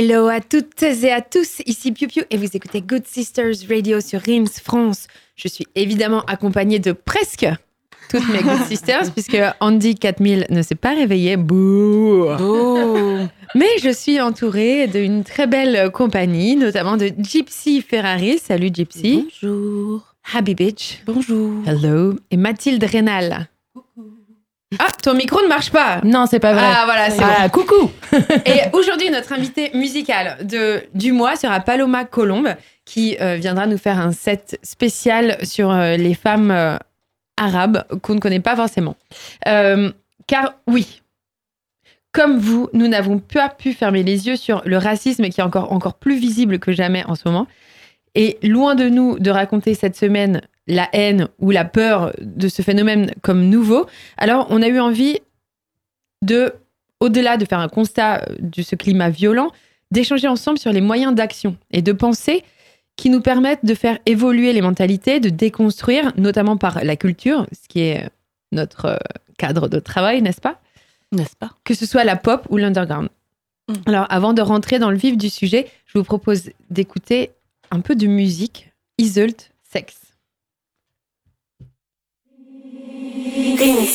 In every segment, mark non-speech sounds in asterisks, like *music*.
Hello à toutes et à tous, ici Piu Piu et vous écoutez Good Sisters Radio sur Reims France. Je suis évidemment accompagnée de presque toutes mes Good Sisters *laughs* puisque Andy 4000 ne s'est pas réveillé. Bouh Mais je suis entourée d'une très belle compagnie, notamment de Gypsy Ferrari. Salut Gypsy. Bonjour. Happy Bitch. Bonjour. Hello. Et Mathilde Rénal. Ah, ton micro ne marche pas. Non, c'est pas vrai. Ah voilà, c'est Ah, coucou. *laughs* Et aujourd'hui, notre invité musical de, du mois sera Paloma Colombe, qui euh, viendra nous faire un set spécial sur euh, les femmes euh, arabes qu'on ne connaît pas forcément. Car oui, comme vous, nous n'avons pas pu fermer les yeux sur le racisme qui est encore, encore plus visible que jamais en ce moment. Et loin de nous de raconter cette semaine la haine ou la peur de ce phénomène comme nouveau, alors on a eu envie de au-delà de faire un constat de ce climat violent, d'échanger ensemble sur les moyens d'action et de pensée qui nous permettent de faire évoluer les mentalités, de déconstruire, notamment par la culture, ce qui est notre euh, cadre de travail, n'est-ce pas? N'est-ce pas? Que ce soit la pop ou l'underground. Mm. Alors, avant de rentrer dans le vif du sujet, je vous propose d'écouter un peu de musique. Iseult, Sex. Baby,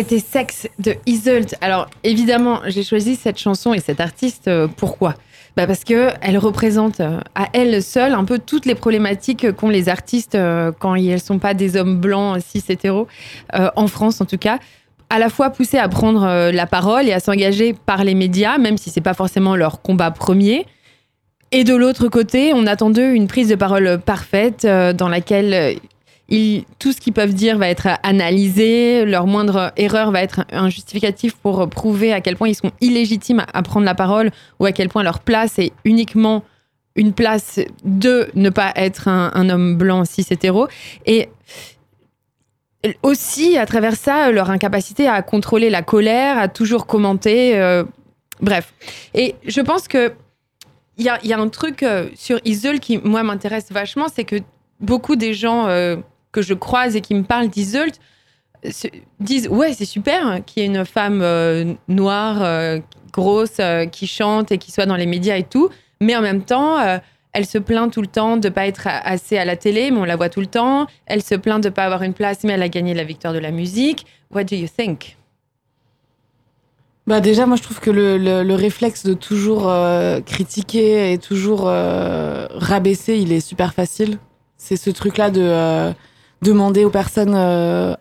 C'était Sex de Isolt. Alors évidemment, j'ai choisi cette chanson et cet artiste. Euh, pourquoi? Bah Parce qu'elle représente euh, à elle seule un peu toutes les problématiques qu'ont les artistes euh, quand ils ne sont pas des hommes blancs, cis hétéros, en France en tout cas. À la fois poussés à prendre la parole et à s'engager par les médias, même si c'est pas forcément leur combat premier. Et de l'autre côté, on attend d'eux une prise de parole parfaite dans laquelle tout ce qu'ils peuvent dire va être analysé, leur moindre erreur va être un justificatif pour prouver à quel point ils sont illégitimes à prendre la parole ou à quel point leur place est uniquement une place de ne pas être un, homme blanc cis hétéro. Et aussi, à travers ça, leur incapacité à contrôler la colère, à toujours commenter. Euh, bref. Et je pense que il y a, un truc euh, sur Isol qui, moi, m'intéresse vachement, c'est que beaucoup des gens euh, que je croise et qui me parlent d'Isolt disent ouais c'est super qu'il y ait une femme euh, noire euh, grosse euh, qui chante et qui soit dans les médias et tout. Mais en même temps elle se plaint tout le temps de pas être assez à la télé mais on la voit tout le temps. Elle se plaint de pas avoir une place mais elle a gagné la victoire de la musique. What do you think? Bah déjà moi je trouve que le, le réflexe de toujours critiquer et toujours rabaisser il est super facile. C'est ce truc là de demander aux personnes euh,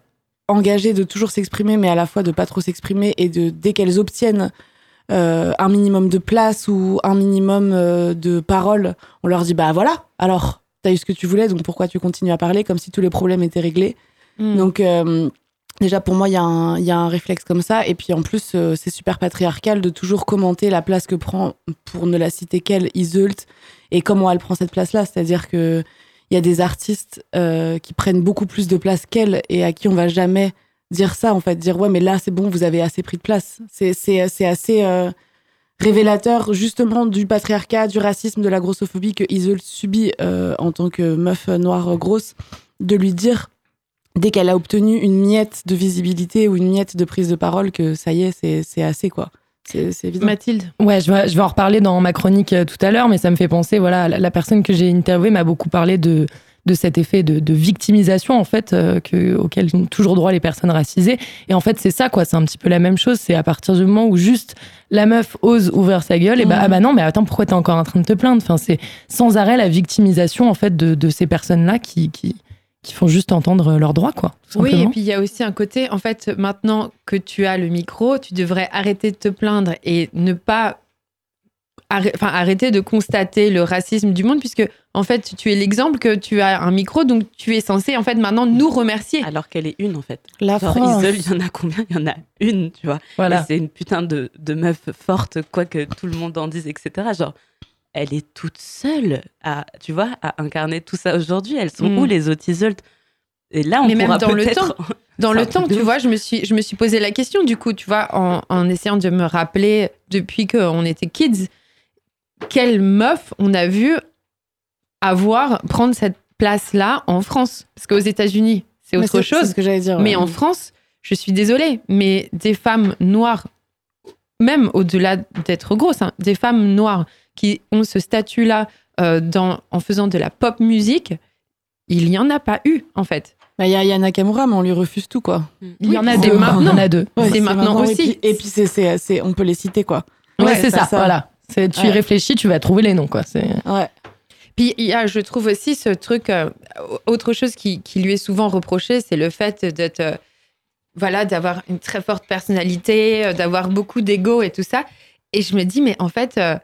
engagées de toujours s'exprimer, mais à la fois de pas trop s'exprimer et de dès qu'elles obtiennent euh, un minimum de place ou un minimum euh, de parole, on leur dit bah voilà, alors t'as eu ce que tu voulais, donc pourquoi tu continues à parler comme si tous les problèmes étaient réglés. Hmm. Donc déjà pour moi il y, y, a un réflexe comme ça et puis en plus c'est super patriarcal de toujours commenter la place que prend pour ne la citer qu'elle Isult et comment elle prend cette place là c'est à dire que il y a des artistes euh, qui prennent beaucoup plus de place qu'elle et à qui on va jamais dire ça, en fait, dire ouais, mais là, c'est bon, vous avez assez pris de place. C'est, assez euh, révélateur, justement, du patriarcat, du racisme, de la grossophobie que Isol subit euh, en tant que meuf noire grosse, de lui dire, dès qu'elle a obtenu une miette de visibilité ou une miette de prise de parole, que ça y est, c'est assez, quoi. C'est évident. Mathilde. Ouais, je vais, je vais en reparler dans ma chronique euh, tout à l'heure, mais ça me fait penser, voilà, la, personne que j'ai interviewée m'a beaucoup parlé de, de cet effet de, de victimisation en fait euh, que, auquel ont toujours droit les personnes racisées. Et en fait, c'est ça quoi, c'est un petit peu la même chose. C'est à partir du moment où juste la meuf ose ouvrir sa gueule, et bah Mhm. ah bah non, mais attends, pourquoi t'es encore en train de te plaindre? Enfin, c'est sans arrêt la victimisation en fait de, de ces personnes-là qui, qui qui font juste entendre leurs droits quoi. Oui, et puis il y a aussi un côté, en fait, maintenant que tu as le micro, tu devrais arrêter de te plaindre et ne pas enfin, arrêter de constater le racisme du monde, puisque en fait, tu es l'exemple que tu as un micro, donc tu es censé en fait maintenant nous remercier. Alors qu'elle est une, en fait. La Genre, France. Isole, il y en a combien? Il y en a une, tu vois. Voilà. C'est une putain de, de meuf forte, quoi que tout le monde en dise, etc. Genre, elle est toute seule à, tu vois, à incarner tout ça aujourd'hui. Elles sont Mm. où les autres Isolde Et là, on Mais même pourra dans le peut-être- *laughs* Dans le temps, tu vois, je me suis, je me suis posé la question, du coup, tu vois, en, en essayant de me rappeler depuis qu'on était kids, quelle meuf on a vu avoir, prendre cette place-là en France? Parce qu'aux États-Unis, c'est Mais autre C'est chose. ce que j'allais dire. Mais ouais. en France, je suis désolée, mais des femmes noires, même au-delà d'être grosses, hein, des femmes noires qui ont ce statut-là euh, dans- en faisant de la pop musique, il n'y en a pas eu, en fait. Bah, Il y a Yana Nakamura, mais on lui refuse tout, quoi. Il y en a des maintenant. Il y en a deux. Ouais, C'est maintenant et aussi. puis- Et puis, c'est, c'est, on peut les citer, quoi. Ouais, Ouais, c'est ça, ça. Voilà. C'est- Tu y réfléchis, tu vas trouver les noms quoi. C'est Ouais. Puis il y a, je trouve aussi ce truc, euh, autre chose qui, qui lui est souvent reproché, c'est le fait d'être, euh, voilà, d'avoir une très forte personnalité, euh, d'avoir beaucoup d'ego et tout ça. Et je me dis, mais en fait, euh,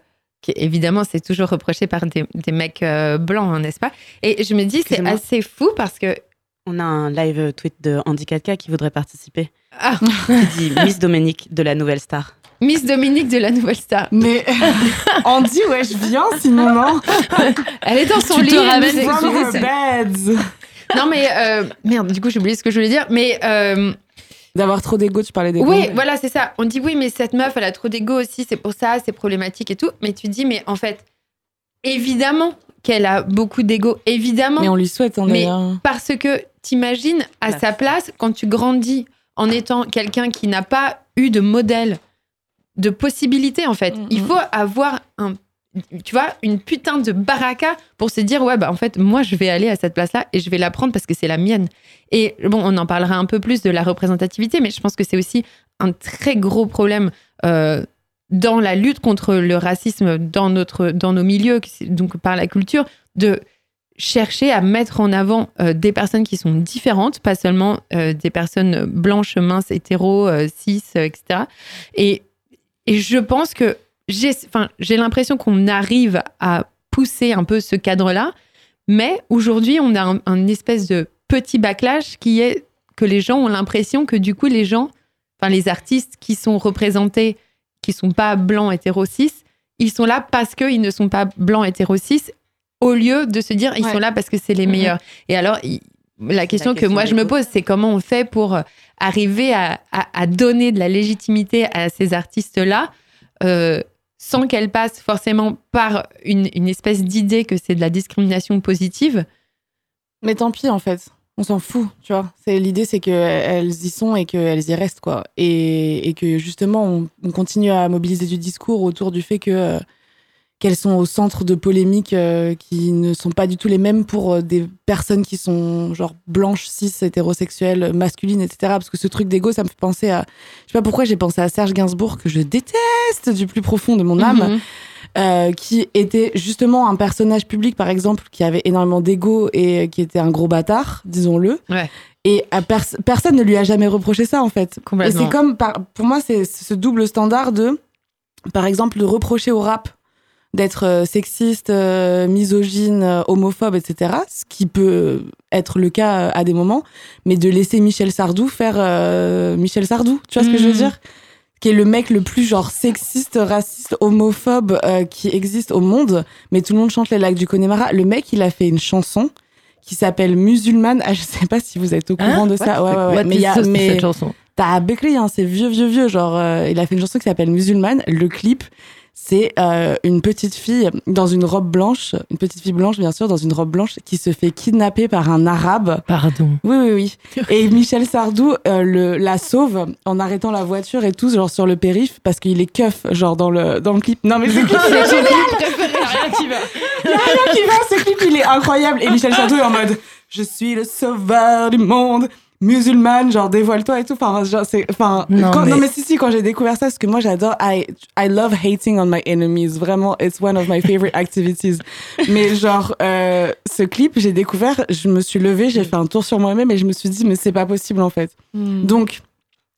qui- évidemment, c'est toujours reproché par des, des mecs euh, blancs, hein, n'est-ce pas? Et je me dis, c'est assez fou parce que. On a un live tweet de Andy Katka qui voudrait participer. Ah, Qui dit Miss Dominique de la Nouvelle Star. Miss Dominique de la Nouvelle Star. Mais *laughs* Andy, ouais, je viens, sinon, non. *laughs* Elle est dans son Tu lit. te ramènes from her beds. Non, mais euh, merde, du coup, j'ai oublié ce que je voulais dire. Mais. euh, D'avoir trop d'ego, tu parlais d'ego. Oui, voilà, c'est ça. On dit oui, mais cette meuf, elle a trop d'ego aussi, c'est pour ça, c'est problématique et tout. Mais tu dis, mais en fait, évidemment qu'elle a beaucoup d'ego, évidemment. Mais on lui souhaite, hein, Mais-. Parce que t'imagines à sa place, quand tu grandis en étant quelqu'un qui n'a pas eu de modèle, de possibilité en fait. Mhm. Il faut avoir un, tu vois, une putain de baraka pour se dire ouais bah en fait moi je vais aller à cette place-là et je vais la prendre parce que c'est la mienne. Et bon, on en parlera un peu plus de la représentativité, mais je pense que c'est aussi un très gros problème. euh, dans la lutte contre le racisme dans, notre, dans nos milieux, donc par la culture, de chercher à mettre en avant euh, des personnes qui sont différentes, pas seulement euh, des personnes blanches, minces, hétéros, cis, etc. Et, et je pense que j'ai enfin, j'ai l'impression qu'on arrive à pousser un peu ce cadre-là, mais aujourd'hui, on a un, un espèce de petit backlash qui est que les gens ont l'impression que du coup, les gens, enfin les artistes qui sont représentés, qui sont pas blancs, hétéros, cis, ils sont là parce qu'ils ne sont pas blancs, hétéros, cis, au lieu de se dire ils Ouais. sont là parce que c'est les Mhm. meilleurs. Et alors, il- la question que question moi je me pose, c'est comment on fait pour euh, arriver à, à- à donner de la légitimité à ces artistes-là euh, sans qu'elles passent forcément par une, une espèce d'idée que c'est de la discrimination positive. Mais tant pis, en fait. On s'en fout, tu vois. C'est l'idée, c'est qu'elles y sont et qu'elles y restent, quoi. Et, et que justement, on, on continue à mobiliser du discours autour du fait que euh, qu'elles sont au centre de polémiques euh, qui ne sont pas du tout les mêmes pour euh, des personnes qui sont genre blanches, cis, hétérosexuelles, masculines, etc. Parce que ce truc d'ego, ça me fait penser à, je sais pas pourquoi j'ai pensé à Serge Gainsbourg que je déteste du plus profond de mon âme Mhm. euh, qui était justement un personnage public, par exemple, qui avait énormément d'ego et qui était un gros bâtard, disons-le. Ouais. Et à pers- personne ne lui a jamais reproché ça, en fait. Et c'est comme, par- pour moi, c'est ce double standard de, par exemple, de reprocher au rap d'être euh, sexiste, euh, misogyne, euh, homophobe, etc. Ce qui peut être le cas à des moments, mais de laisser Michel Sardou faire euh, Michel Sardou, tu vois ce que je veux Mhm. dire? Qui est le mec le plus genre sexiste, raciste, homophobe euh, qui existe au monde, mais tout le monde chante les lacs du Connemara. Le mec, il a fait une chanson qui s'appelle Musulmane. Ah, je sais pas si vous êtes au courant Hein? de ça. Ouais, ouais, ouais. What Mais, is il y a, mais cette chanson? t'as Bekri, hein, c'est vieux, vieux, vieux. Genre, euh, il a fait une chanson qui s'appelle Musulmane. Le clip, c'est euh, une petite fille dans une robe blanche, une petite fille blanche, bien sûr, dans une robe blanche, qui se fait kidnapper par un arabe. Pardon. Oui, oui, oui. Et Michel Sardou euh, le, la sauve en arrêtant la voiture et tout, genre sur le périph, parce qu'il est keuf, genre dans le, dans le clip. Non, mais c'est C'est clip préféré. rien qui va. Il y a rien qui va, ce clip, il est incroyable. Et Michel Sardou est en mode Je suis le sauveur du monde, musulmane, genre dévoile-toi et tout. Enfin, genre, c'est. Enfin, Non, quand- non, mais- si, si, quand j'ai découvert ça, parce que moi, j'adore. I, I love hating on my enemies. Vraiment, it's one of my favorite activities. *laughs* mais genre, euh, ce clip, j'ai découvert, je me suis levée, j'ai fait un tour sur moi-même et je me suis dit, mais c'est pas possible en fait. Donc,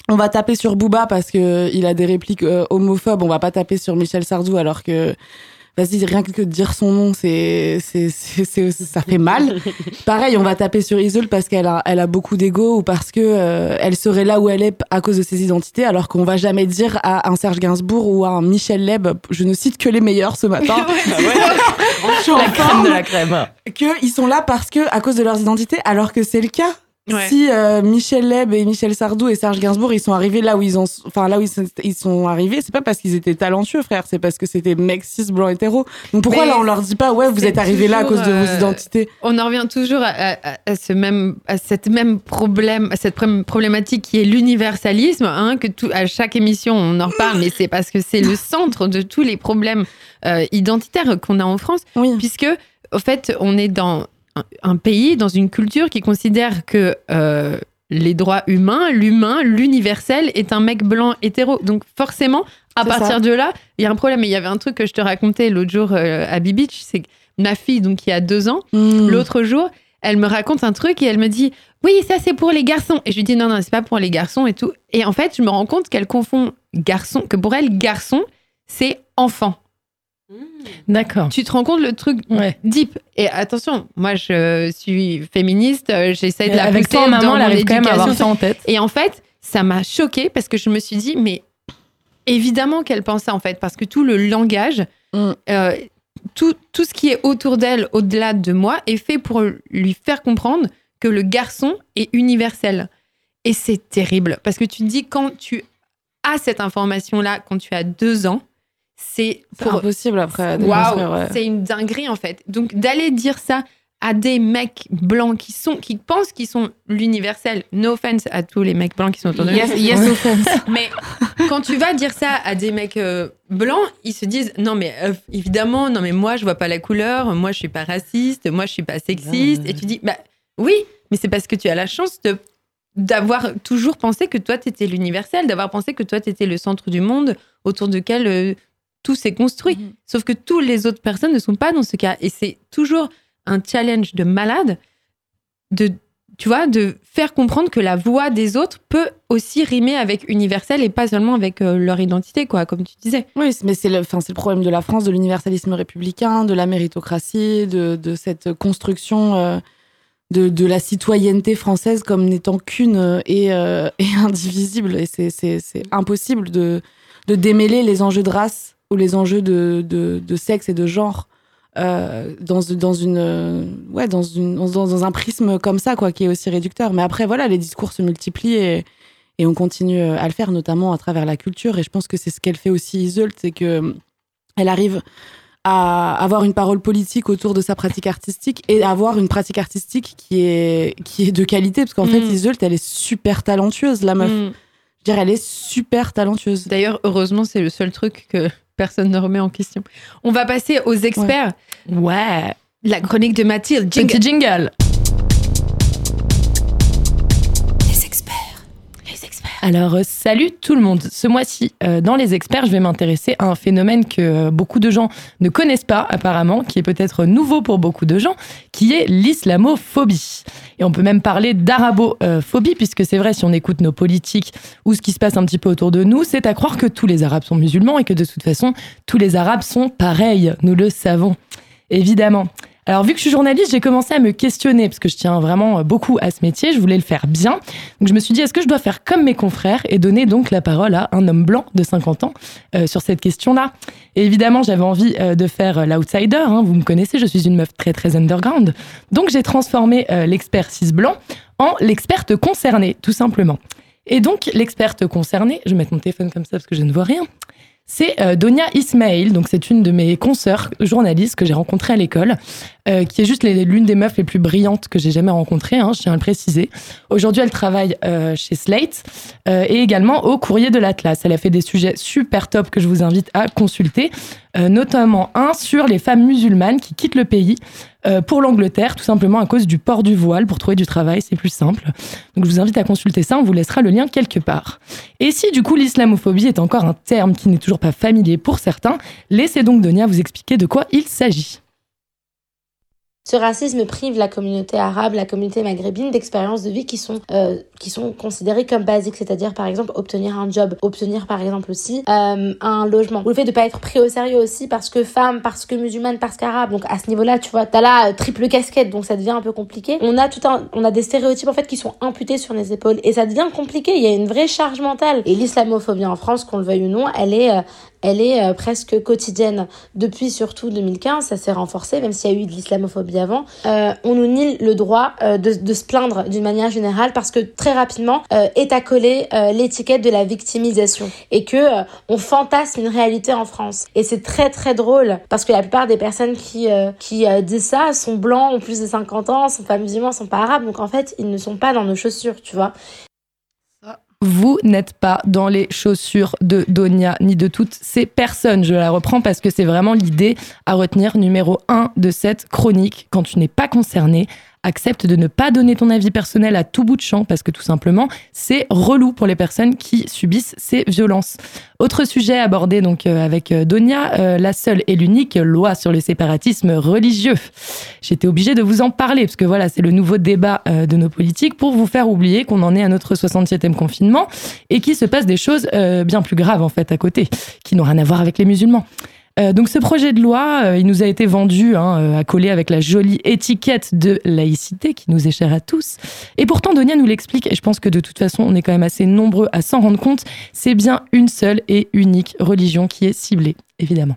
on va taper sur Booba parce que il a des répliques euh, homophobes. On va pas taper sur Michel Sardou alors que, vas-y, rien que de dire son nom, c'est, c'est, c'est, c'est- ça fait mal. *laughs* Pareil, on va taper sur Isolde parce qu'elle a, elle a beaucoup d'ego ou parce que euh, elle serait là où elle est à cause de ses identités, alors qu'on va jamais dire à un Serge Gainsbourg ou à un Michel Leb, je ne cite que les meilleurs ce matin. *laughs* En La crème de la crème. qu'ils sont là parce que à cause de leurs identités, alors que c'est le cas. Ouais. Si euh, Michel Leb et Michel Sardou et Serge Gainsbourg ils sont arrivés là où ils ont, enfin là où ils sont, ils sont arrivés, c'est pas parce qu'ils étaient talentueux, frère, c'est parce que c'était mecs cis blancs hétéros. Donc pourquoi Mais là on leur dit pas ouais vous êtes arrivés là à cause de vos euh, identités? On en revient toujours à, à- à ce même, à cette même problème, à cette problématique qui est l'universalisme, hein, que tout, à chaque émission on en reparle, mais c'est parce que c'est le centre de tous les problèmes euh, identitaires qu'on a en France, Oui. puisque au fait on est dans un, pays, dans une culture qui considère que euh, les droits humains, l'humain, l'universel est un mec blanc hétéro. Donc forcément, à partir ça. de là, il y a un problème. Et il y avait un truc que je te racontais l'autre jour euh, à B-Beach, c'est que ma fille, donc qui a deux ans, Mmh. L'autre jour, elle me raconte un truc et elle me dit Oui, ça c'est pour les garçons. Et je lui dis Non, non, c'est pas pour les garçons et tout. Et en fait, je me rends compte qu'elle confond garçon, que pour elle, garçon, c'est enfant. D'accord. Tu te rends compte le truc Ouais. deep. Et attention, moi je suis féministe, euh, j'essaie de la Avec pousser toi, maman, dans elle arrive quand même à avoir ça en tête. Et en fait, ça m'a choquée parce que je me suis dit, mais évidemment qu'elle pense ça en fait, parce que tout le langage, Mm. euh, tout, tout ce qui est autour d'elle, au-delà de moi, est fait pour lui faire comprendre que le garçon est universel. Et c'est terrible parce que tu te dis, quand tu as cette information-là, quand tu as deux ans, c'est pour impossible après Waouh, ouais. c'est une dinguerie en fait. Donc d'aller dire ça à des mecs blancs qui sont qui pensent qu'ils sont l'universel. No offense à tous les mecs blancs qui sont autour de nous. Yes, yes offense. *laughs* Mais quand tu vas dire ça à des mecs euh, blancs, ils se disent non mais euh, évidemment non mais moi je vois pas la couleur, moi je suis pas raciste, moi je suis pas sexiste et tu dis bah oui, mais c'est parce que tu as la chance de d'avoir toujours pensé que toi t'étais l'universel, d'avoir pensé que toi t'étais le centre du monde autour duquel euh, tout s'est construit. Mhm. Sauf que toutes les autres personnes ne sont pas dans ce cas et c'est toujours un challenge de malade de tu vois, de faire comprendre que la voix des autres peut aussi rimer avec universel et pas seulement avec euh, leur identité, quoi, comme tu disais. Oui, mais c'est le, c'est le problème de la France, de l'universalisme républicain, de la méritocratie, de, de cette construction euh, de, de la citoyenneté française comme n'étant qu'une euh, et, euh, *laughs* et indivisible. Et c'est, c'est, c'est impossible de, de démêler les enjeux de race ou les enjeux de, de, de sexe et de genre. euh, dans, dans une euh, ouais dans une dans, dans un prisme comme ça quoi qui est aussi réducteur mais après voilà les discours se multiplient et, et on continue euh, à le faire notamment à travers la culture et je pense que c'est ce qu'elle fait aussi Isolde c'est que euh, elle arrive à avoir une parole politique autour de sa pratique artistique et avoir une pratique artistique qui est qui est de qualité parce qu'en fait Mm. Isolde elle est super talentueuse la meuf Mm. je veux dire elle est super talentueuse D'ailleurs, heureusement, c'est le seul truc que personne ne remet en question. On va passer aux experts. Ouais. La chronique de Mathilde. Jingle. Petit jingle. Alors, euh, salut tout le monde. Ce mois-ci, euh, dans les experts, je vais m'intéresser à un phénomène que euh, beaucoup de gens ne connaissent pas apparemment, qui est peut-être nouveau pour beaucoup de gens, qui est l'islamophobie. Et on peut même parler d'arabophobie, puisque c'est vrai, si on écoute nos politiques ou ce qui se passe un petit peu autour de nous, c'est à croire que tous les Arabes sont musulmans et que de toute façon, tous les Arabes sont pareils. Nous le savons, évidemment. Alors, vu que je suis journaliste, j'ai commencé à me questionner, parce que je tiens vraiment beaucoup à ce métier, je voulais le faire bien. Donc je me suis dit, est-ce que je dois faire comme mes confrères et donner donc la parole à un homme blanc de 50 ans euh, sur cette question-là? Et évidemment, j'avais envie euh, de faire euh, l'outsider, hein, vous me connaissez, je suis une meuf très très underground. Donc j'ai transformé euh, l'expert cis blanc en l'experte concernée, tout simplement. Et donc l'experte concernée, je vais mettre mon téléphone comme ça parce que je ne vois rien, c'est euh, Donia Ismail. Donc, c'est une de mes consoeurs journalistes que j'ai rencontrée à l'école, euh, qui est juste l'une des meufs les plus brillantes que j'ai jamais rencontrées, hein, je tiens à le préciser. Aujourd'hui, elle travaille euh, chez Slate et également au Courrier de l'Atlas. Elle a fait des sujets super top que je vous invite à consulter, notamment un sur les femmes musulmanes qui quittent le pays pour l'Angleterre, tout simplement à cause du port du voile pour trouver du travail, c'est plus simple. Donc, je vous invite à consulter ça, on vous laissera le lien quelque part. Et si du coup l'islamophobie est encore un terme qui n'est toujours pas familier pour certains, laissez donc Donia vous expliquer de quoi il s'agit. Ce racisme prive la communauté arabe, la communauté maghrébine d'expériences de vie qui sont euh, qui sont considérées comme basiques, c'est-à-dire par exemple obtenir un job, obtenir par exemple aussi euh, un logement, ou le fait de pas être pris au sérieux aussi parce que femme, parce que musulmane, parce qu'arabe. Donc à ce niveau-là, tu vois, t'as là euh, triple casquette, donc ça devient un peu compliqué. On a tout un, on a des stéréotypes en fait qui sont imputés sur les épaules et ça devient compliqué. Il y a une vraie charge mentale et l'islamophobie en France, qu'on le veuille ou non, elle est elle est euh, presque quotidienne. Depuis surtout 2015, ça s'est renforcé, même s'il y a eu de l'islamophobie avant. Euh, on nous nie le droit euh, de, se plaindre d'une manière générale parce que très rapidement est accolée l'étiquette de la victimisation et que on fantasme une réalité en France. Et c'est très très drôle parce que la plupart des personnes qui qui disent ça sont blancs, ont plus de 50 ans, sont pas musulmans, sont pas arabes, donc en fait ils ne sont pas dans nos chaussures, tu vois. Vous n'êtes pas dans les chaussures de Donia ni de toutes ces personnes. Je la reprends parce que c'est vraiment l'idée à retenir numéro 1 de cette chronique. Quand tu n'es pas concerné, accepte de ne pas donner ton avis personnel à tout bout de champ parce que tout simplement, c'est relou pour les personnes qui subissent ces violences. Autre sujet abordé donc euh, avec euh, Donia, euh, la seule et l'unique loi sur le séparatisme religieux. J'étais obligée de vous en parler parce que voilà, c'est le nouveau débat de nos politiques pour vous faire oublier qu'on en est à notre 67e confinement et qu'il se passe des choses bien plus graves en fait à côté, qui n'ont rien à voir avec les musulmans. Euh, donc ce projet de loi, euh, il nous a été vendu hein, euh, à coller avec la jolie étiquette de laïcité qui nous est chère à tous. Et pourtant, Donia nous l'explique, et je pense que de toute façon, on est quand même assez nombreux à s'en rendre compte, c'est bien une seule et unique religion qui est ciblée, évidemment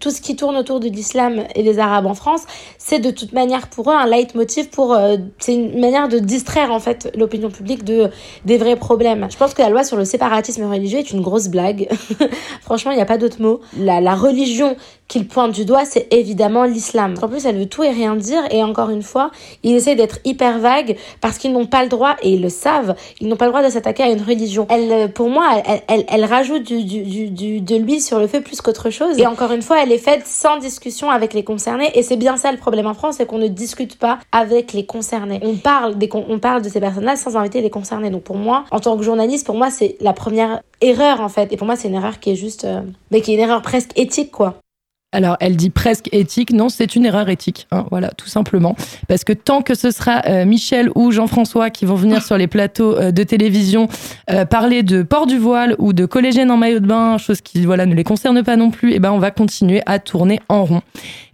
tout ce qui tourne autour de l'islam et des arabes en France, c'est de toute manière pour eux un leitmotiv pour euh, c'est une manière de distraire en fait l'opinion publique de des vrais problèmes. Je pense que la loi sur le séparatisme religieux est une grosse blague. *laughs* Franchement, il n'y a pas d'autre mot. La, la religion qu'il pointe du doigt, c'est évidemment l'islam. En plus, elle veut tout et rien dire et encore une fois, ils essaient d'être hyper vagues parce qu'ils n'ont pas le droit et ils le savent, ils n'ont pas le droit de s'attaquer à une religion. Elle euh, pour moi, elle, elle, elle rajoute du, du, du, de l'huile sur le feu plus qu'autre chose et encore une fois, elle est faite sans discussion avec les concernés. Et c'est bien ça le problème en France, c'est qu'on ne discute pas avec les concernés. On parle, des, on parle de ces personnes-là sans inviter les concernés. Donc pour moi, en tant que journaliste, pour moi, c'est la première erreur en fait. Et pour moi, c'est une erreur qui est juste, euh, mais qui est une erreur presque éthique quoi. Alors, elle dit presque éthique. Non, c'est une erreur éthique. Hein, voilà, tout simplement. Parce que tant que ce sera euh, Michel ou Jean-François qui vont venir sur les plateaux euh, de télévision euh, parler de port du voile ou de collégienne en maillot de bain, chose qui voilà ne les concerne pas non plus, et eh ben on va continuer à tourner en rond.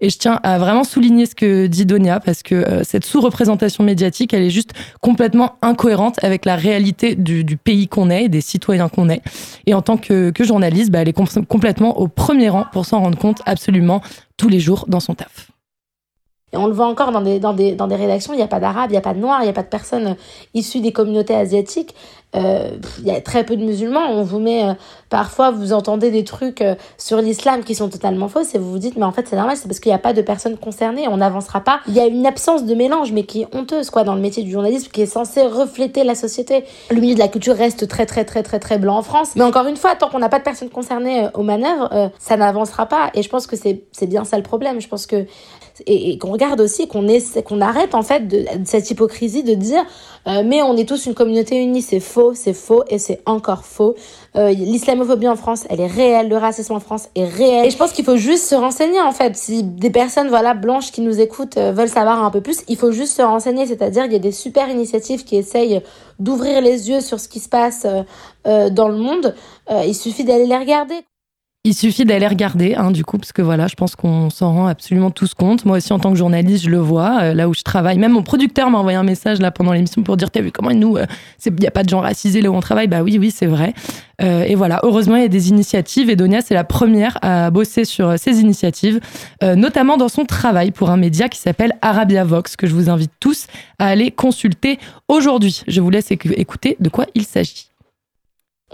Et je tiens à vraiment souligner ce que dit Donia parce que cette sous-représentation médiatique, elle est juste complètement incohérente avec la réalité du, pays qu'on est, des citoyens qu'on est. Et en tant que, journaliste, bah, elle est complètement au premier rang pour s'en rendre compte absolument tous les jours dans son taf. Et on le voit encore dans des, dans des, dans des rédactions, il n'y a pas d'arabes, il n'y a pas de noirs, il n'y a pas de personnes issues des communautés asiatiques. Euh, il y a très peu de musulmans. On vous met euh, parfois, vous entendez des trucs euh, sur l'islam qui sont totalement fausses et vous vous dites, mais en fait, c'est normal, c'est parce qu'il n'y a pas de personnes concernées, on n'avancera pas. Il y a une absence de mélange, mais qui est honteuse, quoi, dans le métier du journalisme, qui est censé refléter la société. Le milieu de la culture reste très, très, très, très, très blanc en France. Mais encore une fois, tant qu'on n'a pas de personnes concernées aux manœuvres, ça n'avancera pas. Et je pense que c'est bien ça le problème. Je pense que et, qu'on regarde aussi qu'on arrête en fait de, cette hypocrisie de dire euh, mais on est tous une communauté unie. C'est faux c'est faux et c'est encore faux. Euh, l'islamophobie en France elle est réelle. Le racisme en France est réel. Et je pense qu'il faut juste se renseigner en fait. Si des personnes voilà blanches qui nous écoutent euh, veulent savoir un peu plus il faut juste se renseigner. C'est-à-dire il y a des super initiatives qui essayent d'ouvrir les yeux sur ce qui se passe dans le monde. Il suffit d'aller les regarder il suffit d'aller regarder, hein, du coup, parce que voilà, je pense qu'on s'en rend absolument tous compte. Moi aussi, en tant que journaliste, je le vois, euh, là où je travaille. Même mon producteur m'a envoyé un message là pendant l'émission pour dire, t'as vu comment nous, il euh, n'y a pas de gens racisés là où on travaille? Bah oui, oui, c'est vrai. Euh, et voilà, heureusement, il y a des initiatives. Et Donia, c'est la première à bosser sur ces initiatives, notamment dans son travail pour un média qui s'appelle Arabia Vox, que je vous invite tous à aller consulter aujourd'hui. Je vous laisse écouter de quoi il s'agit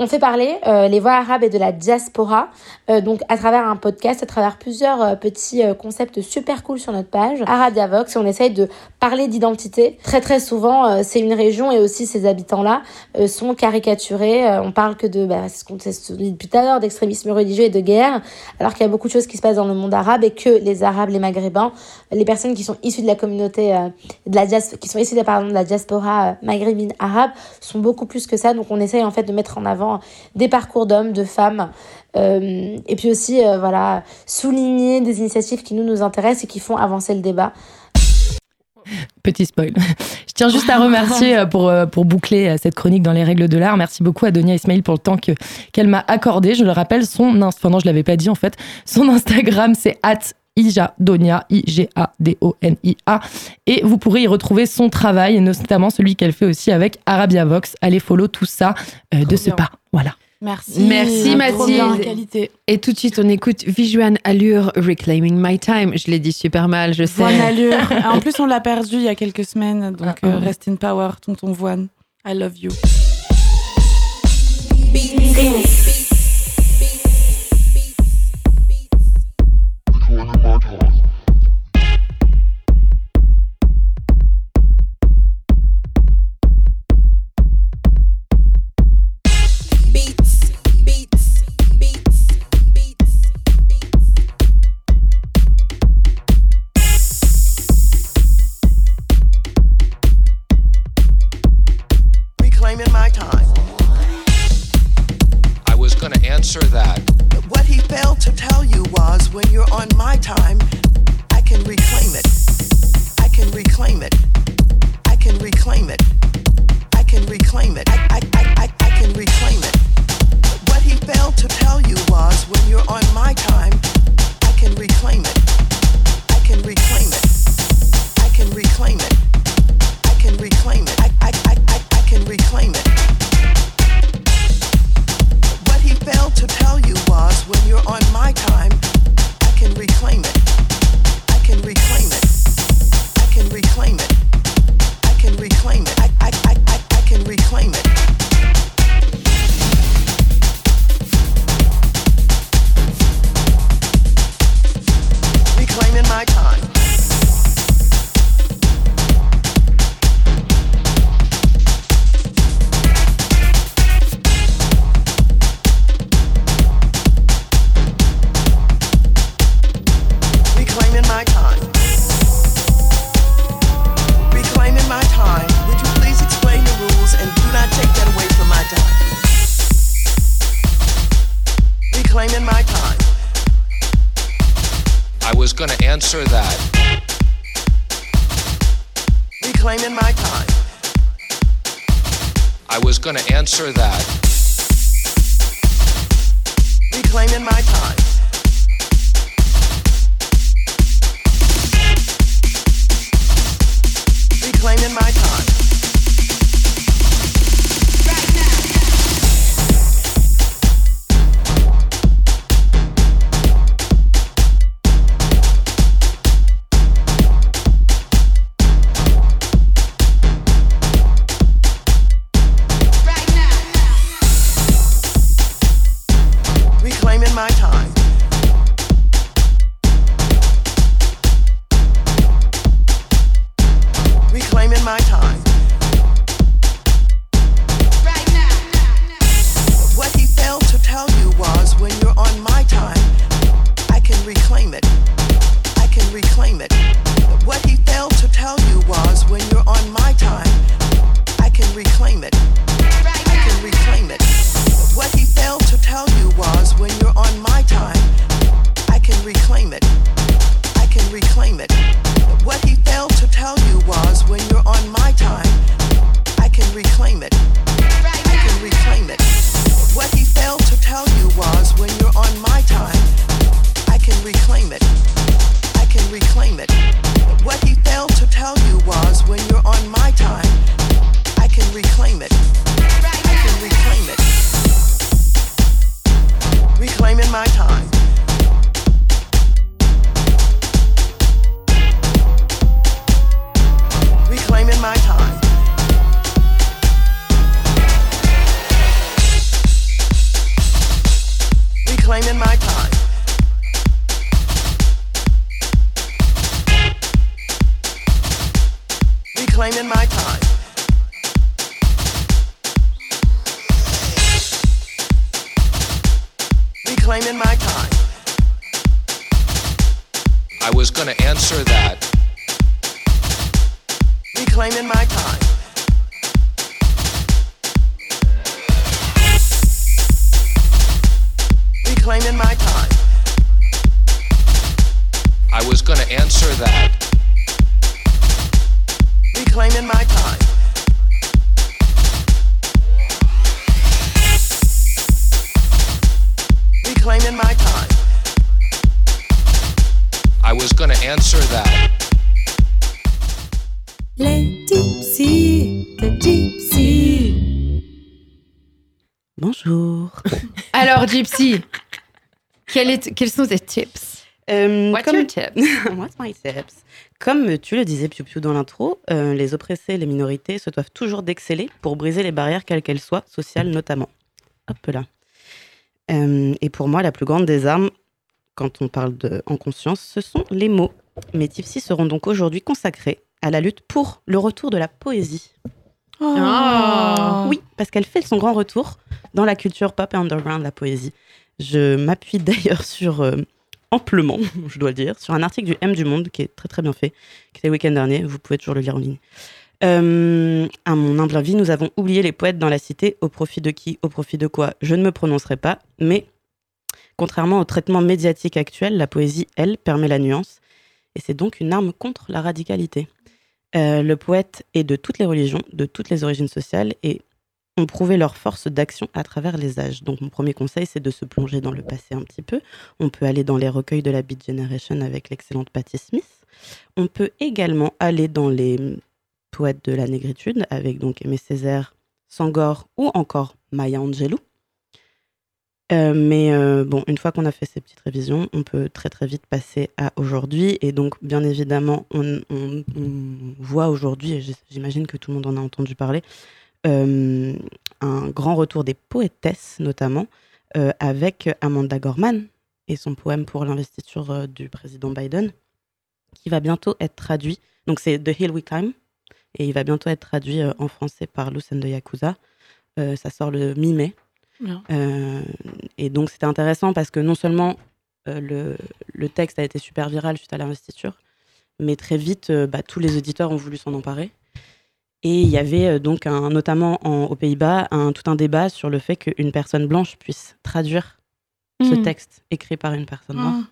On fait parler euh, les voix arabes et de la diaspora, euh, donc à travers un podcast, à travers plusieurs euh, petits concepts super cool sur notre page, Arabia Vox, on essaye de parler d'identité. Très très souvent, c'est une région et aussi ses habitants-là sont caricaturés. on parle que de, bah, ce qu'on dit tout à l'heure, d'extrémisme religieux et de guerre, alors qu'il y a beaucoup de choses qui se passent dans le monde arabe et que les Arabes, les Maghrébins, les personnes qui sont issues de la communauté, qui sont issues de la diaspora maghrébine arabe, sont beaucoup plus que ça. Donc on essaye en fait de mettre en avant des parcours d'hommes, de femmes, euh, et puis aussi euh, voilà souligner des initiatives qui nous nous intéressent et qui font avancer le débat. Petit spoil. *laughs* Je tiens juste à remercier euh, pour, pour boucler cette chronique dans les règles de l'art. Merci beaucoup à Donia Ismail pour le temps que, qu'elle m'a accordé. Je le rappelle, son, je l'avais pas dit en fait. Son Instagram, c'est at Ija Donia, I-G-A-D-O-N-I-A. Et vous pourrez y retrouver son travail, notamment celui qu'elle fait aussi avec Arabia Vox. Allez follow tout ça euh, de ce pas. Voilà. Merci. Merci Mathilde. Et tout de suite, on écoute Vijuan Allure Reclaiming My Time. Je l'ai dit super mal, je sais. Allure. *laughs* en plus, on l'a perdu il y a quelques semaines. Donc, ah, euh, rest in power, tonton Voine. I love you. Answer that. Reclaiming my time. I was to answer that. Reclaiming my time. Reclaiming my time. What he quels sont tes tips Euh, What's comme- your *laughs* tips What's my tips Comme tu le disais, Piu Piu, dans l'intro, euh, les oppressés et les minorités se doivent toujours d'exceller pour briser les barrières, quelles qu'elles soient, sociales notamment. Hop là. Euh, et pour moi, la plus grande des armes, quand on parle de en conscience, ce sont les mots. Mes tipsy seront donc aujourd'hui consacrés à la lutte pour le retour de la poésie. Oh. Oui, parce qu'elle fait son grand retour dans la culture pop et underground, la poésie. Je m'appuie *laughs* d'ailleurs sur, euh, amplement, je dois le dire, sur un article du M du Monde qui est très très bien fait, qui était le week-end dernier. Vous pouvez toujours le lire en ligne. Euh, à mon humble avis, nous avons oublié les poètes dans la cité. Au profit de qui? Au profit de quoi? Je ne me prononcerai pas. Mais contrairement au traitement médiatique actuel, la poésie, elle, permet la nuance. Et c'est donc une arme contre la radicalité. Euh, le poète est de toutes les religions, de toutes les origines sociales et ont prouvé leur force d'action à travers les âges. Donc mon premier conseil, c'est de se plonger dans le passé un petit peu. On peut aller dans les recueils de la Beat Generation avec l'excellente Patti Smith. On peut également aller dans les poètes de la négritude avec donc Aimé Césaire, Sangor ou encore Maya Angelou. Euh, mais euh, bon, une fois qu'on a fait ces petites révisions, on peut très très vite passer à aujourd'hui. Et donc, bien évidemment, on, voit aujourd'hui, j'imagine que tout le monde en a entendu parler, euh, un grand retour des poétesses, notamment, euh, avec Amanda Gorman et son poème pour l'investiture euh, du président Biden, qui va bientôt être traduit. Donc, c'est The Hill We Climb, et il va bientôt être traduit en français par Lucen de Yakuza. Ça sort le mi-mai. Et donc, c'était intéressant parce que non seulement le, le texte a été super viral suite à l'investiture, mais très vite, bah, tous les auditeurs ont voulu s'en emparer. Et il y avait euh, donc, un, notamment en- aux Pays-Bas, un, tout un débat sur le fait qu'une personne blanche puisse traduire ce Mm. texte écrit par une personne Ah. noire.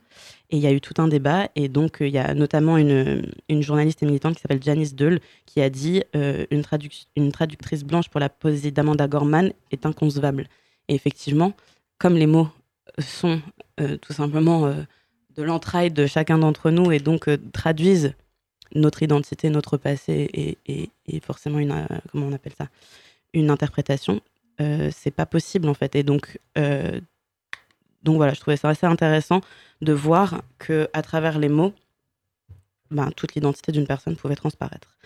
Et il y a eu tout un débat. Et donc, euh, il y a notamment une, une journaliste et militante qui s'appelle Janice Deul qui a dit euh, une, traduc- une traductrice blanche pour la poésie d'Amanda Gorman est inconcevable. Et effectivement, comme les mots sont euh, tout simplement euh, de l'entraille de chacun d'entre nous et donc traduisent notre identité, notre passé et, forcément une, euh, comment on appelle ça, une interprétation, euh, c'est pas possible en fait. Et donc, euh, donc voilà, je trouvais ça assez intéressant de voir que à travers les mots, ben, toute l'identité d'une personne pouvait transparaître.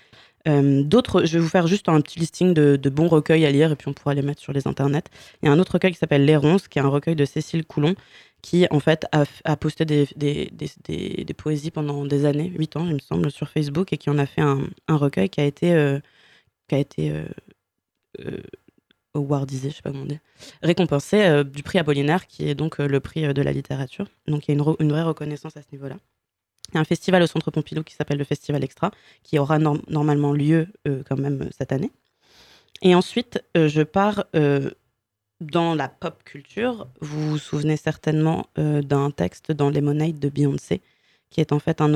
Euh, D'autres, je vais vous faire juste un petit listing de, de bons recueils à lire et puis on pourra les mettre sur les internets. Il y a un autre recueil qui s'appelle Les Ronces, qui est un recueil de Cécile Coulon, qui en fait a, posté des, poésies pendant des années, 8 ans il me semble, sur Facebook et qui en a fait un, recueil qui a été, euh, qui a été euh, euh, awardisé, je sais pas comment dit, récompensé du prix Apollinaire, qui est donc le prix de la littérature. Donc il y a une, vraie reconnaissance à ce niveau-là. Il y a un festival au Centre Pompidou qui s'appelle le Festival Extra, qui aura norm- normalement lieu quand même cette année. Et ensuite, je pars dans la pop culture. Vous vous souvenez certainement euh, d'un texte dans Lemonade de Beyoncé, qui est en fait un,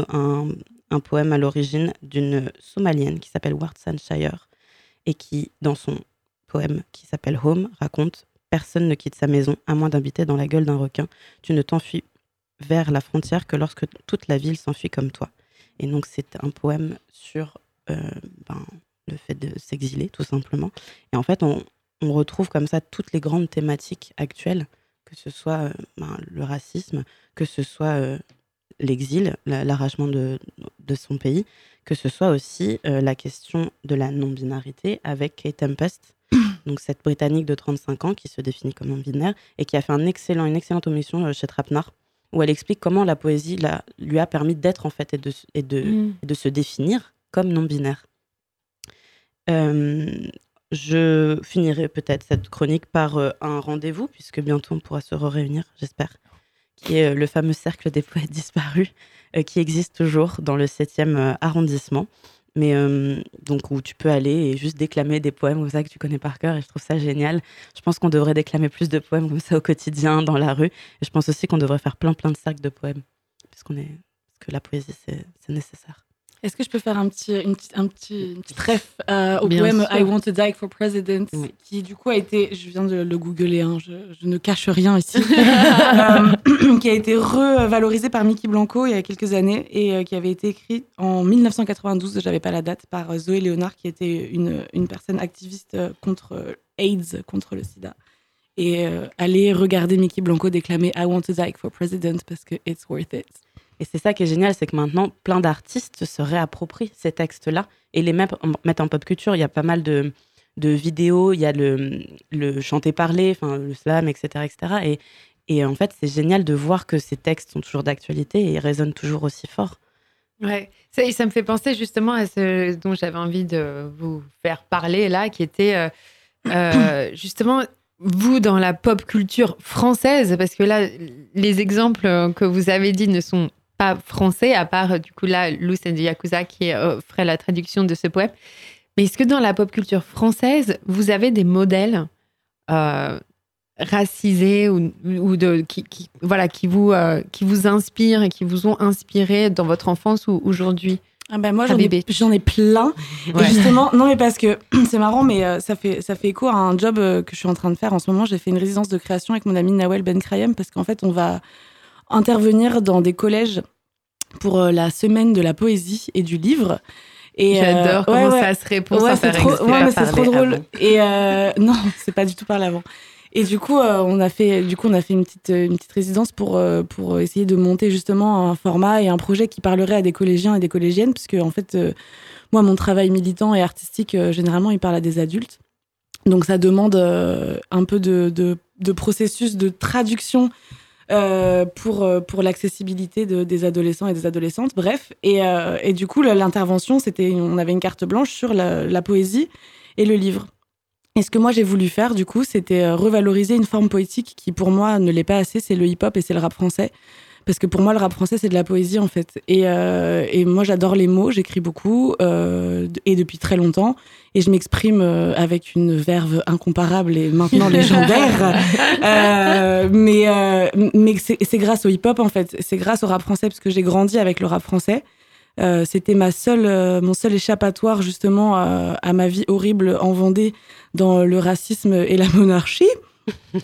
poème à l'origine d'une Somalienne qui s'appelle Worcestershire, et qui, dans son poème qui s'appelle Home, raconte Personne ne quitte sa maison à moins d'habiter dans la gueule d'un requin. Tu ne t'enfuis vers la frontière que lorsque toute la ville s'enfuit comme toi. Et donc, c'est un poème sur euh, ben, le fait de s'exiler, tout simplement. Et en fait, on, on retrouve comme ça toutes les grandes thématiques actuelles, que ce soit euh, ben, le racisme, que ce soit euh, l'exil, la- l'arrachement de, de son pays, que ce soit aussi euh, la question de la non-binarité avec Kate Tempest, *coughs* donc cette Britannique de 35 ans qui se définit comme non-binaire et qui a fait un excellent, une excellente omission chez Trapnar, où elle explique comment la poésie la- lui a permis d'être en fait et de, et de, Mm. et de se définir comme non-binaire. Euh, je finirai peut-être cette chronique par euh, un rendez-vous, puisque bientôt on pourra se réunir, j'espère, qui est euh, le fameux cercle des poètes disparus, euh, qui existe toujours dans le 7e euh, arrondissement. Mais donc où tu peux aller et juste déclamer des poèmes comme ça que tu connais par cœur et je trouve ça génial. Je pense qu'on devrait déclamer plus de poèmes comme ça au quotidien, dans la rue. Et je pense aussi qu'on devrait faire plein plein de cercles de poèmes. Parce, qu'on est... que la poésie, c'est nécessaire. Est-ce que je peux faire un petit, une un petit, une petite ref euh, au Bien poème sûr. I Want to Die for President, Oui. qui du coup a été, je viens de le googler, hein, je, je ne cache rien ici, *laughs* euh, *clears throat* qui a été revalorisé par Mickey Blanco il y a quelques années et euh, qui avait été écrit en 1992, j'avais pas la date, par Zoé Léonard, qui était une, une personne activiste contre AIDS, contre le sida. Et allez regarder Mickey Blanco déclamer I Want to Die for President parce que it's worth it. Et c'est ça qui est génial, c'est que maintenant, plein d'artistes se réapproprient ces textes-là et les mettent en, pop culture. Il y a pas mal de, vidéos, il y a le, le chanter-parler, enfin, le slam, etc. etc. Et, en fait, c'est génial de voir que ces textes sont toujours d'actualité et résonnent toujours aussi fort. Ouais, ça me fait penser justement à ce dont j'avais envie de vous faire parler là, qui était euh, euh, *coughs* justement vous dans la pop culture française, parce que là, les exemples que vous avez dit ne sont pas français, à part du coup là, and the Yakuza qui euh, ferait la traduction de ce poème. Mais est-ce que dans la pop culture française, vous avez des modèles euh, racisés ou, ou de, qui, qui- voilà, qui, vous, euh, qui vous inspirent et qui vous ont inspiré dans votre enfance ou aujourd'hui Ah ben moi j'en ai, j'en ai plein. Et justement, non mais parce que *clears throat* c'est marrant, mais euh, ça fait ça fait écho à un job euh, que je suis en train de faire en ce moment. J'ai fait une résidence de création avec mon ami Nawel Ben Krayem parce qu'en fait on va intervenir dans des collèges pour euh, la semaine de la poésie et du livre. Et, euh, J'adore comment ouais. ça se répond Ouais, c'est trop, mais c'est trop drôle. avant. Et euh, *laughs* non, c'est pas du tout par l'avant. Et du coup, euh, on a fait, du coup, on a fait une petite, une petite résidence pour, pour essayer de monter justement un format et un projet qui parlerait à des collégiens et des collégiennes, puisque en fait, moi, mon travail militant et artistique, généralement, il parle à des adultes. Donc, ça demande un peu de, de, de processus de traduction pour, euh, pour l'accessibilité de- des adolescents et des adolescentes, bref. Et, euh, et du coup, l'intervention, c'était, on avait une carte blanche sur la, la poésie et le livre. Et ce que moi j'ai voulu faire, du coup, c'était euh, revaloriser une forme poétique qui, pour moi, ne l'est pas assez, c'est le hip-hop et c'est le rap français. Parce que pour moi, le rap français, c'est de la poésie, en fait. Et, euh, et moi, j'adore les mots, j'écris beaucoup, euh, et depuis très longtemps. Et je m'exprime euh, avec une verve incomparable et maintenant légendaire. *laughs* Mais mais c'est grâce au hip-hop, en fait. C'est grâce au rap français, parce que j'ai grandi avec le rap français. Euh, C'était ma seule, euh, mon seul échappatoire, justement, à ma vie horrible en Vendée, dans le racisme et la monarchie.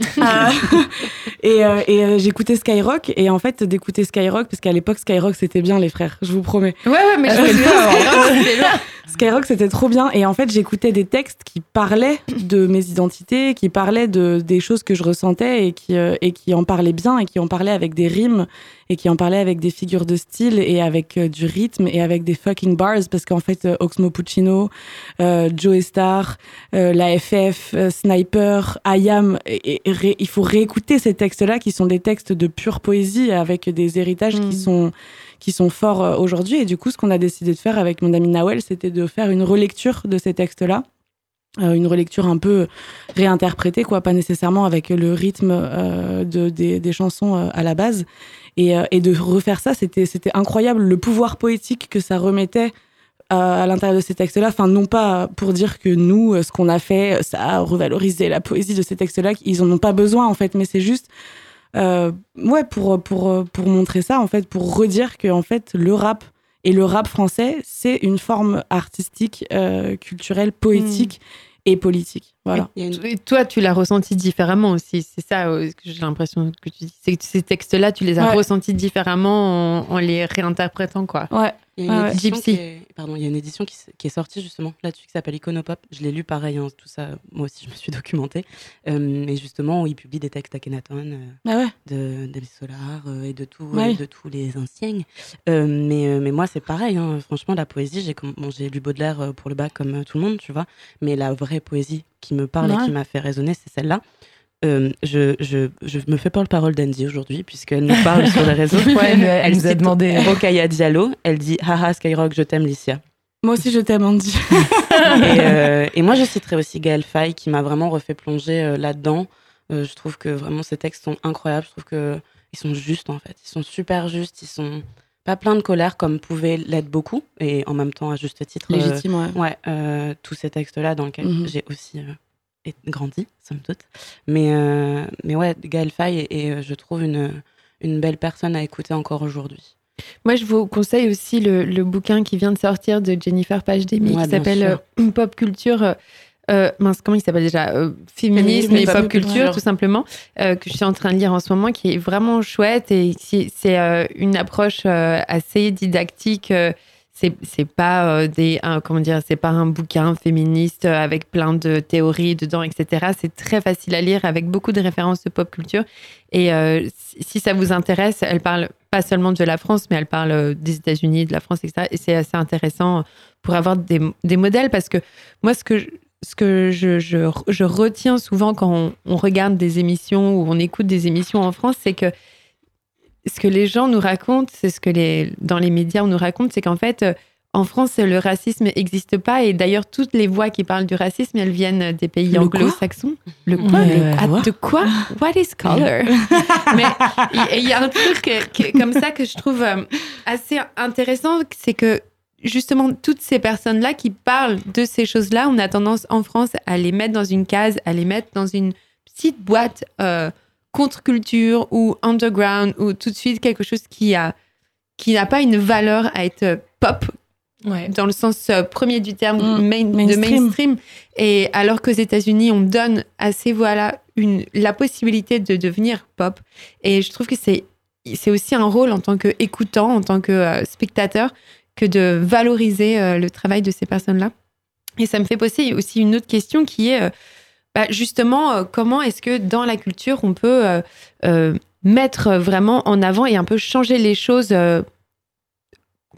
*laughs* Euh, et euh, et euh, j'écoutais Skyrock et en fait d'écouter Skyrock parce qu'à l'époque Skyrock c'était bien les frères je vous promets Ouais, ouais, mais *laughs* je Skyrock. Skyrock, c'était trop bien. Et en fait, j'écoutais des textes qui parlaient de mes identités, qui parlaient de, des choses que je ressentais et qui, et qui en parlaient bien et qui en parlaient avec des rimes et qui en parlaient avec des figures de style et avec du rythme et avec des fucking bars. Parce qu'en fait, Oxmo Puccino, euh, Joe Star, euh, la FF, euh, Sniper, et, et ré- il faut réécouter ces textes-là qui sont des textes de pure poésie avec des héritages Mm. qui sont qui sont forts euh, aujourd'hui. Et du coup, ce qu'on a décidé de faire avec mon ami Nawel, c'était de faire une relecture de ces textes-là. Euh, une relecture un peu réinterprétée, quoi, pas nécessairement avec le rythme euh, de, des, des chansons euh, à la base. Et, et de refaire ça, c'était c'était incroyable. Le pouvoir poétique que ça remettait à l'intérieur de ces textes-là. Enfin, non pas pour dire que nous, euh, ce qu'on a fait, ça a revalorisé la poésie de ces textes-là. Ils en ont pas besoin, en fait, mais c'est juste euh, ouais, pour, pour, pour montrer ça, en fait, pour redire que en fait, le rap et le rap français, c'est une forme artistique, euh, culturelle, poétique et politique. Voilà. Une- Et toi, tu l'as ressenti différemment aussi. C'est ça euh, que j'ai l'impression que tu dis. C'est que ces textes-là, tu les as Ouais. ressentis différemment en, en les réinterprétant, quoi. Ouais. Il y a une Ah ouais. édition Gypsy. qui est, pardon, il y a une édition qui, qui est sortie justement là-dessus qui s'appelle Iconopop. Je l'ai lu pareil, hein, tout ça. Moi aussi, je me suis documentée. Euh, et justement, où il publie des textes d'Akhenaton, euh, Ah ouais. de d'Abbé Solar euh, et de tout, Ouais. et de tous les anciens. Euh, mais, euh, mais moi, c'est pareil. hein. Franchement, la poésie, j'ai bon, j'ai lu Baudelaire euh, pour le bac comme euh, tout le monde, tu vois. Mais la vraie poésie qui me parle Ouais. et qui m'a fait résonner, c'est celle-là. Euh, je, je, je me fais porte-parole d'Andy aujourd'hui, puisqu'elle nous parle sur les réseaux. Ouais, elle, elle nous a demandé. Rokhaya Diallo. Elle dit Haha, Skyrock, je t'aime, Licia. Moi aussi, je t'aime, Andy. *laughs* et, euh, et moi, je citerai aussi Gaël Faye, qui m'a vraiment refait plonger euh, là-dedans. Je trouve que vraiment ces textes sont incroyables. Je trouve que ils sont justes, en fait. Ils sont super justes. Ils sont pas pleins de colère, comme pouvaient l'être beaucoup. Et en même temps, à juste titre. euh, Légitime, ouais. ouais, euh, tous ces textes-là dans lesquels Mhm. j'ai aussi euh, grandi, somme toute. Mais, euh, mais ouais, Gaël Faye est, je trouve, une, une belle personne à écouter encore aujourd'hui. Moi, je vous conseille aussi le, le bouquin qui vient de sortir de Jennifer Pajdemi Ouais, qui s'appelle Pop Culture. Euh, mince, comment il s'appelle déjà Euh, Féminisme et pop culture, tout simplement, euh, que je suis en train de lire en ce moment, qui est vraiment chouette et c'est une approche assez didactique. c'est pas des un- comment dire c'est pas un bouquin féministe avec plein de théories dedans etc c'est très facile à lire avec beaucoup de références de pop culture. Et si ça vous intéresse elle parle pas seulement de la France mais elle parle des États-Unis de la France etc et c'est assez intéressant pour avoir des, des modèles parce que moi ce que je, ce que je, je, je retiens souvent quand on, on regarde des émissions ou on écoute des émissions en France c'est que ce que les gens nous racontent, c'est ce que les, dans les médias on nous raconte, c'est qu'en fait, euh, en France, le racisme n'existe pas. Et d'ailleurs, toutes les voix qui parlent du racisme, elles viennent des pays Le quoi anglo-saxons. Le quoi? Le- De quoi? What is color? *laughs* Mais il y, a un truc que- que- comme ça que je trouve euh, assez intéressant, c'est que justement, toutes ces personnes-là qui parlent de ces choses-là, on a tendance en France à les mettre dans une case, à les mettre dans une petite boîte euh, contre-culture ou underground ou tout de suite quelque chose qui a qui n'a pas une valeur à être euh, pop Ouais. dans le sens euh, premier du terme Mm, main- de mainstream. mainstream et alors qu'aux États-Unis on donne à ces voix-là une la possibilité de devenir pop et je trouve que c'est c'est aussi un rôle en tant qu'écoutant en tant que euh, spectateur que de valoriser euh, le travail de ces personnes-là et ça me fait poser aussi une autre question qui est euh, bah, justement euh, comment est-ce que dans la culture on peut mettre vraiment en avant et un peu changer les choses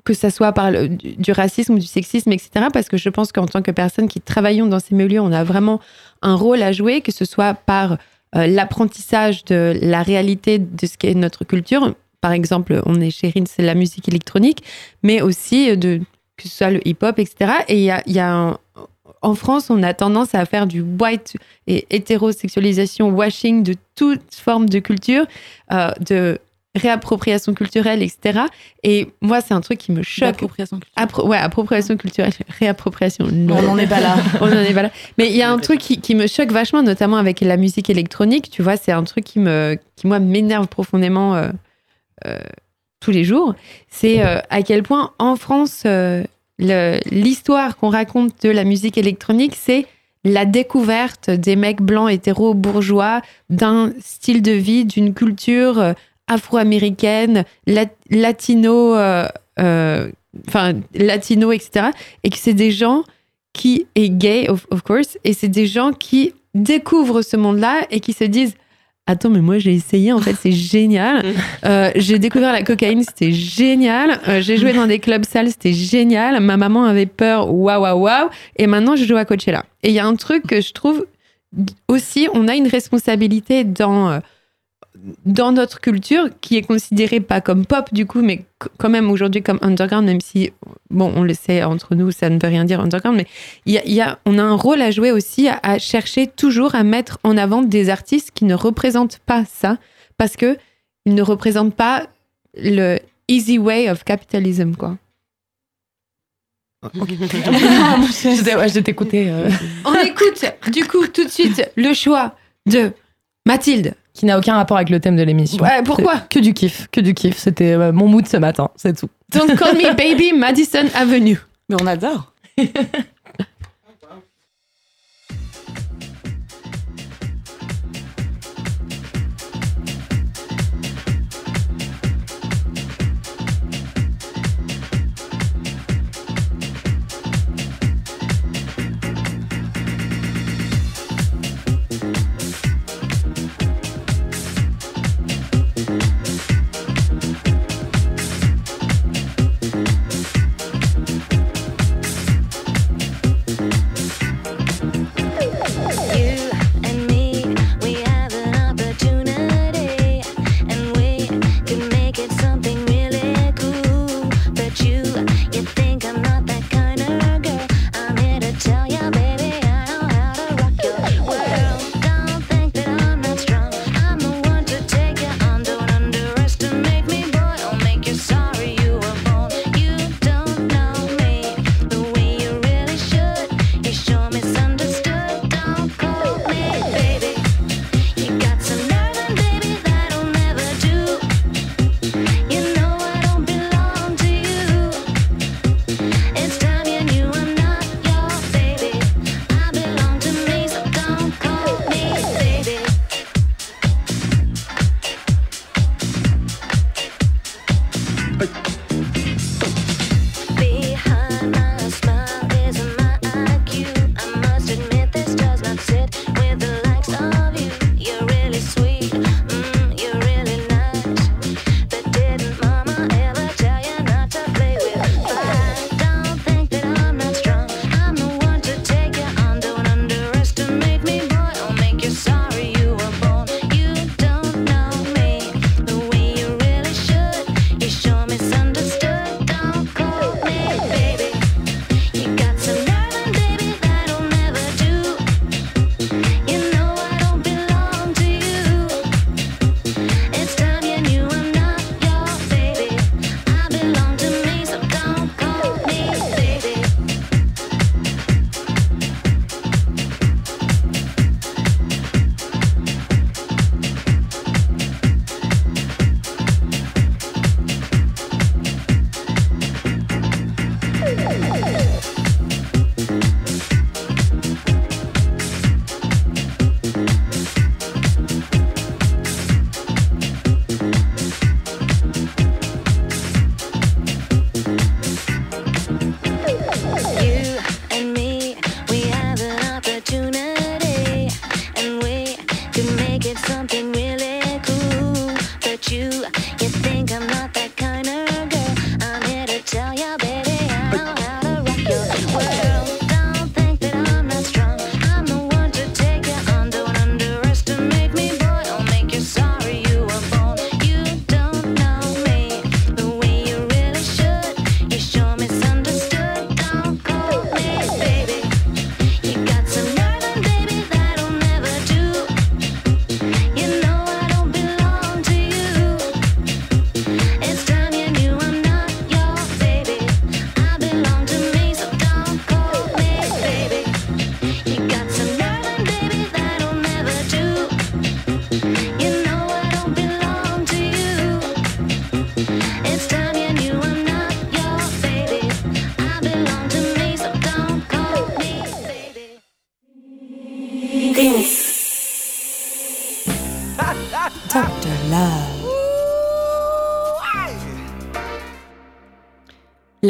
que ça soit par le- du, du racisme ou du sexisme, etc. Parce que je pense qu'en tant que personne qui travaillons dans ces milieux, on a vraiment un rôle à jouer, que ce soit par l'apprentissage de la réalité de ce qu'est notre culture. Par exemple, on est chez Rin, c'est la musique électronique, mais aussi de, que ce soit le hip-hop, etc. Et il y a, y a un- en France, on a tendance à faire du white et hétérosexualisation, washing de toute forme de culture, euh, de réappropriation culturelle, etc. Et moi, c'est un truc qui me choque. D'appropriation culturelle. Appro- ouais, appropriation culturelle, réappropriation. non. On n'en est pas là. *laughs* On n'en est pas là. Mais il y a un truc qui, qui me choque vachement, notamment avec la musique électronique. Tu vois, c'est un truc qui, me, qui moi, m'énerve profondément euh, euh, tous les jours. C'est euh, à quel point, en France, euh, l'histoire qu'on raconte de la musique électronique, c'est la découverte des mecs blancs hétéros bourgeois d'un style de vie, d'une culture euh, afro-américaine, lat- latino, euh, euh, etc. Et que c'est des gens qui est gay, of course, et c'est des gens qui découvrent ce monde-là et qui se disent Attends, mais moi j'ai essayé, en fait, c'est génial. *laughs* Euh, j'ai découvert la cocaïne, c'était génial. Euh, j'ai joué dans des clubs sales, c'était génial. Ma maman avait peur, waouh, waouh, waouh. Et maintenant, je joue à Coachella. Et il y a un truc que je trouve aussi, on a une responsabilité dans, euh, dans notre culture qui est considérée pas comme pop du coup, mais quand même aujourd'hui comme underground, même si, bon, on le sait entre nous, ça ne veut rien dire underground, mais il y a, y a- on a un rôle à jouer aussi à, à chercher toujours à mettre en avant des artistes qui ne représentent pas ça, parce que ils ne représentent pas le easy way of capitalism, quoi. *laughs* Je t'ai- ouais, je t'écoutais. euh, On écoute du coup tout de suite le choix de Mathilde. qui n'a aucun rapport avec le thème de l'émission. Ouais, pourquoi Que du kiff, que du kiff. C'était euh, mon mood ce matin, c'est tout. Don't call me *laughs* baby, Madison Avenue. Mais on adore. *laughs* make it something really cool. But you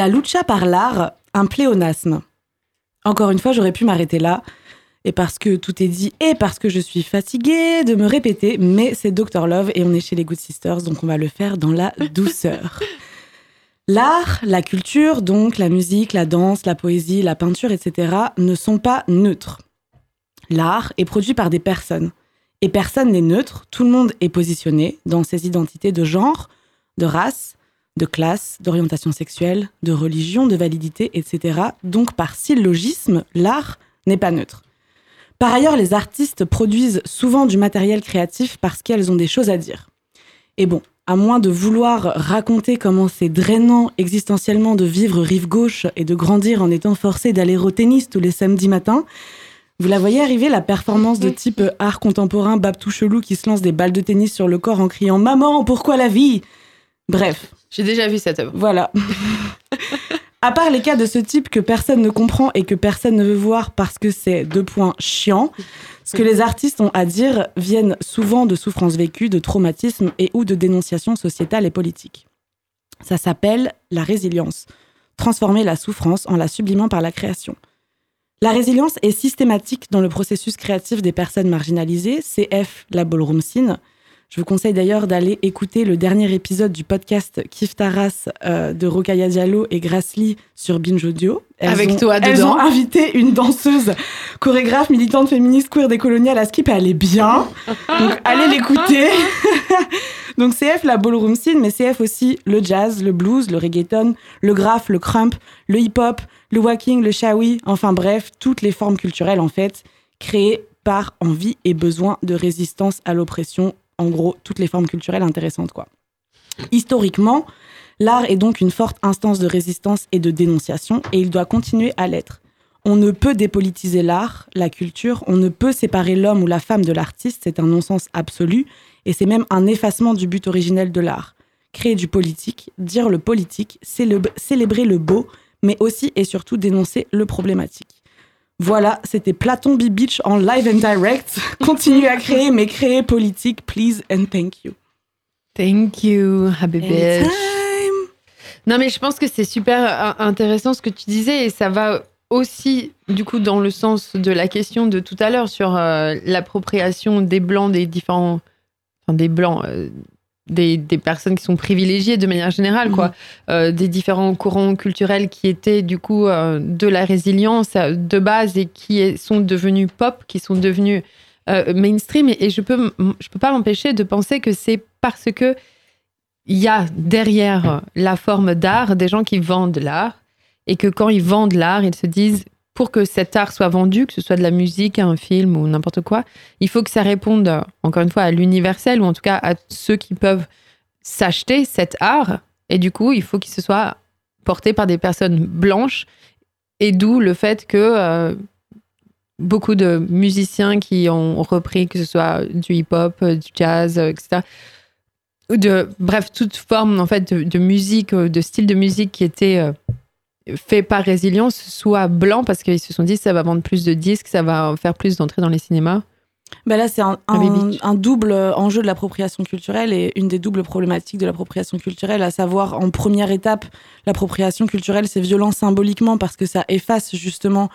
La lucha par l'art, un pléonasme. Encore une fois, j'aurais pu m'arrêter là, et parce que tout est dit, et parce que je suis fatiguée de me répéter, mais c'est Dr Love et on est chez les Good Sisters, donc on va le faire dans la *laughs* douceur. L'art, la culture, donc la musique, la danse, la poésie, la peinture, etc., ne sont pas neutres. L'art est produit par des personnes. Et personne n'est neutre, tout le monde est positionné dans ses identités de genre, de race, de classe, d'orientation sexuelle, de religion, de validité, etc. Donc par syllogisme, l'art n'est pas neutre. Par ailleurs, les artistes produisent souvent du matériel créatif parce qu'elles ont des choses à dire. Et bon, à moins de vouloir raconter comment c'est drainant existentiellement de vivre rive gauche et de grandir en étant forcé d'aller au tennis tous les samedis matins, vous la voyez arriver, la performance de type art contemporain Babtou Chelou qui se lance des balles de tennis sur le corps en criant Maman, pourquoi la vie? Bref, J'ai déjà vu cette œuvre. voilà. *laughs* à part les cas de ce type que personne ne comprend et que personne ne veut voir parce que c'est deux points chiants, ce que les artistes ont à dire viennent souvent de souffrances vécues, de traumatismes et ou de dénonciations sociétales et politiques. Ça s'appelle la résilience. Transformer la souffrance en la sublimant par la création. La résilience est systématique dans le processus créatif des personnes marginalisées, CF la ballroom scene. Je vous conseille d'ailleurs d'aller écouter le dernier épisode du podcast Kif Taras euh, de Rokaya Diallo et Grassley sur Binge Audio. Elles Avec ont- toi Elles dedans. ont invité une danseuse, chorégraphe, militante féministe, queer décoloniale à skip et elle est bien. Donc allez l'écouter. *laughs* Donc CF la ballroom scene, mais CF aussi le jazz, le blues, le reggaeton, le graph, le crump, le hip-hop, le walking, le shawi, enfin bref, toutes les formes culturelles en fait, créées par envie et besoin de résistance à l'oppression, en gros, toutes les formes culturelles intéressantes quoi. Historiquement, l'art est donc une forte instance de résistance et de dénonciation et il doit continuer à l'être. On ne peut dépolitiser l'art, la culture, on ne peut séparer l'homme ou la femme de l'artiste, c'est un non-sens absolu, et c'est même un effacement du but originel de l'art. Créer du politique, dire le politique, célébr- célébrer le beau, mais aussi et surtout dénoncer le problématique. Voilà, c'était Platon B. Beach en live and direct. *laughs* Continuez à créer, mais créez politique, please and thank you. Thank you, happy bitch. Anytime. Non, mais je pense que c'est super euh, intéressant ce que tu disais et ça va aussi, du coup, dans le sens de la question de tout à l'heure sur euh, l'appropriation des blancs, des différents. Enfin, des blancs. euh, des, des personnes qui sont privilégiées de manière générale, quoi. Euh, des différents courants culturels qui étaient, du coup, euh, de la résilience euh, de base et qui sont devenus pop, qui sont devenus euh, mainstream. Et, et je peux, je peux pas m'empêcher de penser que c'est parce que il y a derrière la forme d'art des gens qui vendent l'art et que quand ils vendent l'art, ils se disent pour que cet art soit vendu, que ce soit de la musique, un film ou n'importe quoi, il faut que ça réponde encore une fois à l'universel ou en tout cas à ceux qui peuvent s'acheter cet art. Et du coup, il faut qu'il se soit porté par des personnes blanches. Et d'où le fait que euh, beaucoup de musiciens qui ont repris que ce soit du hip-hop, du jazz, euh, etc de bref toute forme en fait de, musique euh, de style de musique qui était fait par résilience soit blanc parce qu'ils se sont dit ça va vendre plus de disques ça va faire plus d'entrées dans les cinémas? Ben là, c'est un, un double enjeu de l'appropriation culturelle et une des doubles problématiques de l'appropriation culturelle, à savoir en première étape, l'appropriation culturelle, c'est violent symboliquement parce que ça efface justement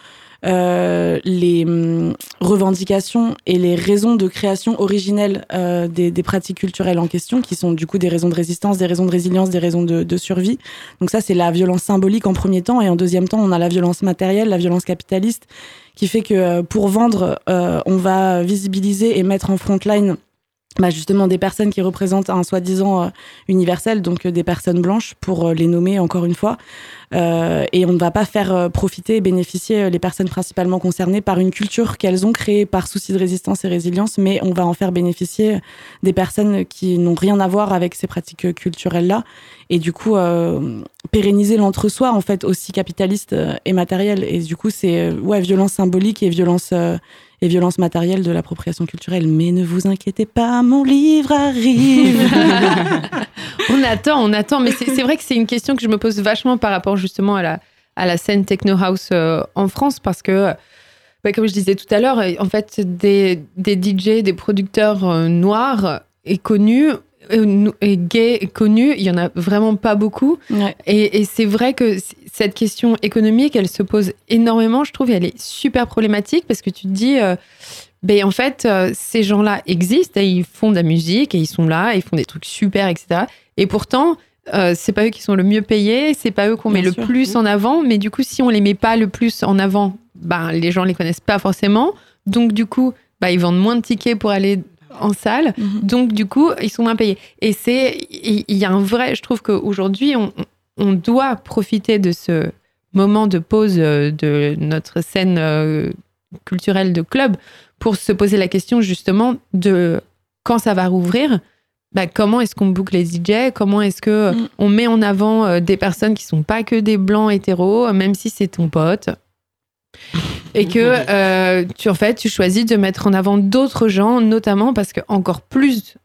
euh, les hum, revendications et les raisons de création originelles euh, des, des pratiques culturelles en question, qui sont du coup des raisons de résistance, des raisons de résilience, des raisons de, de survie. Donc ça, c'est la violence symbolique en premier temps, et en deuxième temps, on a la violence matérielle, la violence capitaliste, qui fait que euh, pour vendre, euh, on va visibiliser et mettre en frontline bah, justement des personnes qui représentent un soi-disant euh, universel, donc euh, des personnes blanches, pour euh, les nommer encore une fois. Euh, et on ne va pas faire profiter et bénéficier les personnes principalement concernées par une culture qu'elles ont créée par souci de résistance et résilience, mais on va en faire bénéficier des personnes qui n'ont rien à voir avec ces pratiques culturelles-là. Et du coup, pérenniser l'entre-soi, en fait, aussi capitaliste et matériel. Et du coup, c'est ouais, violence symbolique et violence, et violence matérielle de l'appropriation culturelle. Mais ne vous inquiétez pas, mon livre arrive. *laughs* on attend on attend mais c'est vrai que c'est une question que je me pose vachement par rapport justement à la à la scène techno house euh, en France parce que comme je disais tout à l'heure en fait des, des DJ des producteurs euh, noirs et connus et gays connus, il y en a vraiment pas beaucoup. Ouais. Et, et c'est vrai que cette question économique, elle se pose énormément, je trouve, et elle est super problématique parce que tu te dis, euh, ben en fait, euh, ces gens-là existent et ils font de la musique et ils sont là, ils font des trucs super, etc. Et pourtant, euh, c'est pas eux qui sont le mieux payés, c'est pas eux qu'on met Bien le sûr. plus en avant, mais du coup, si on les met pas le plus en avant, ben les gens les connaissent pas forcément, donc du coup, ben, ils vendent moins de tickets pour aller en salle. Mhm. Donc, du coup, ils sont moins payés. Et c'est, il y, a un vrai, je trouve qu'aujourd'hui, on, on doit profiter de ce moment de pause euh, de notre scène euh, culturelle de club pour se poser la question justement de quand ça va rouvrir. bah, comment est-ce qu'on boucle les DJ Comment est-ce que Mm. on met en avant euh, des personnes qui sont pas que des blancs hétéros, même si c'est ton pote? Et que euh, tu en fait tu choisis de mettre en avant d'autres gens notamment parce que encore plus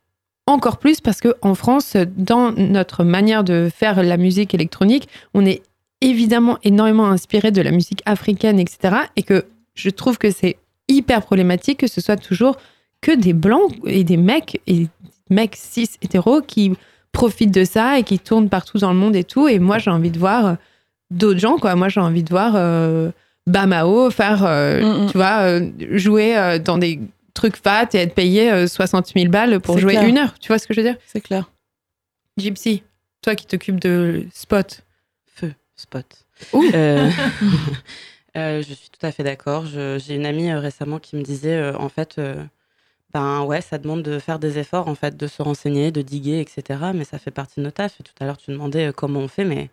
encore plus parce que en France dans notre manière de faire la musique électronique on est évidemment énormément inspiré de la musique africaine etc et que je trouve que c'est hyper problématique que ce soit toujours que des blancs et des mecs et mecs cis hétéros qui profitent de ça et qui tournent partout dans le monde et tout. Et moi j'ai envie de voir euh, d'autres gens quoi. Moi j'ai envie de voir euh, Bamao faire, euh, Mm, mm. tu vois, euh, jouer euh, dans des trucs fat et être payé euh, 60 000 balles pour jouer clair. une heure. Tu vois ce que je veux dire? C'est clair. Gypsy, toi qui t'occupes de spot. Feu, spot. Ouh. Euh, *laughs* euh, je suis tout à fait d'accord. J'ai une amie euh, récemment qui me disait, en fait, ben ouais, ça demande de faire des efforts, en fait, de se renseigner, de diguer, etc. Mais ça fait partie de nos tafs. Et tout à l'heure, tu demandais comment on fait, mais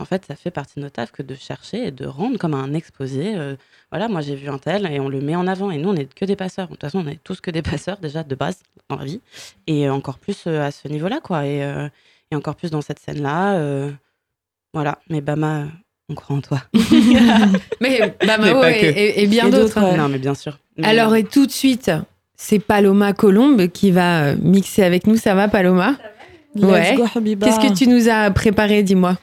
en fait, ça fait partie de nos tafs que de chercher et de rendre comme un exposé. euh, voilà, moi j'ai vu un tel et on le met en avant. Et nous, on n'est que des passeurs. De toute façon, on est tous que des *laughs* passeurs déjà de base dans la vie. Et encore plus euh, à ce niveau-là, quoi. Et, euh, et encore plus dans cette scène-là. euh, voilà, mais Bama, on croit en toi. *laughs* *laughs* Mais Mais Bamao et, que. et- et bien d'autres. hein. Non, mais bien sûr. Mais- Alors, et tout de suite, c'est Paloma Colombe qui va mixer avec nous. Ça va, Paloma? Go, Habiba. Qu'est-ce que tu nous as préparé, dis-moi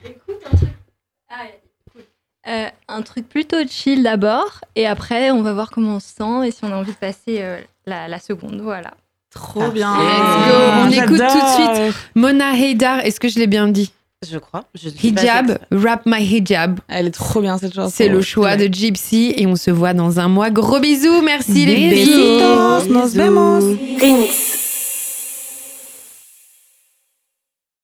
Euh, un truc plutôt chill d'abord, et après on va voir comment on se sent et si on a envie de passer euh, la, la seconde. Voilà. Trop bien. Let's go. On écoute tout de J'adore. Mona Haydar, est-ce que je l'ai bien dit Je crois. Je Hijab, certaine. Rap My Hijab. Elle est trop bien cette chanson. C'est le choix de Gypsy et on se voit dans un mois. Gros bisous, merci les filles. Nos vemos.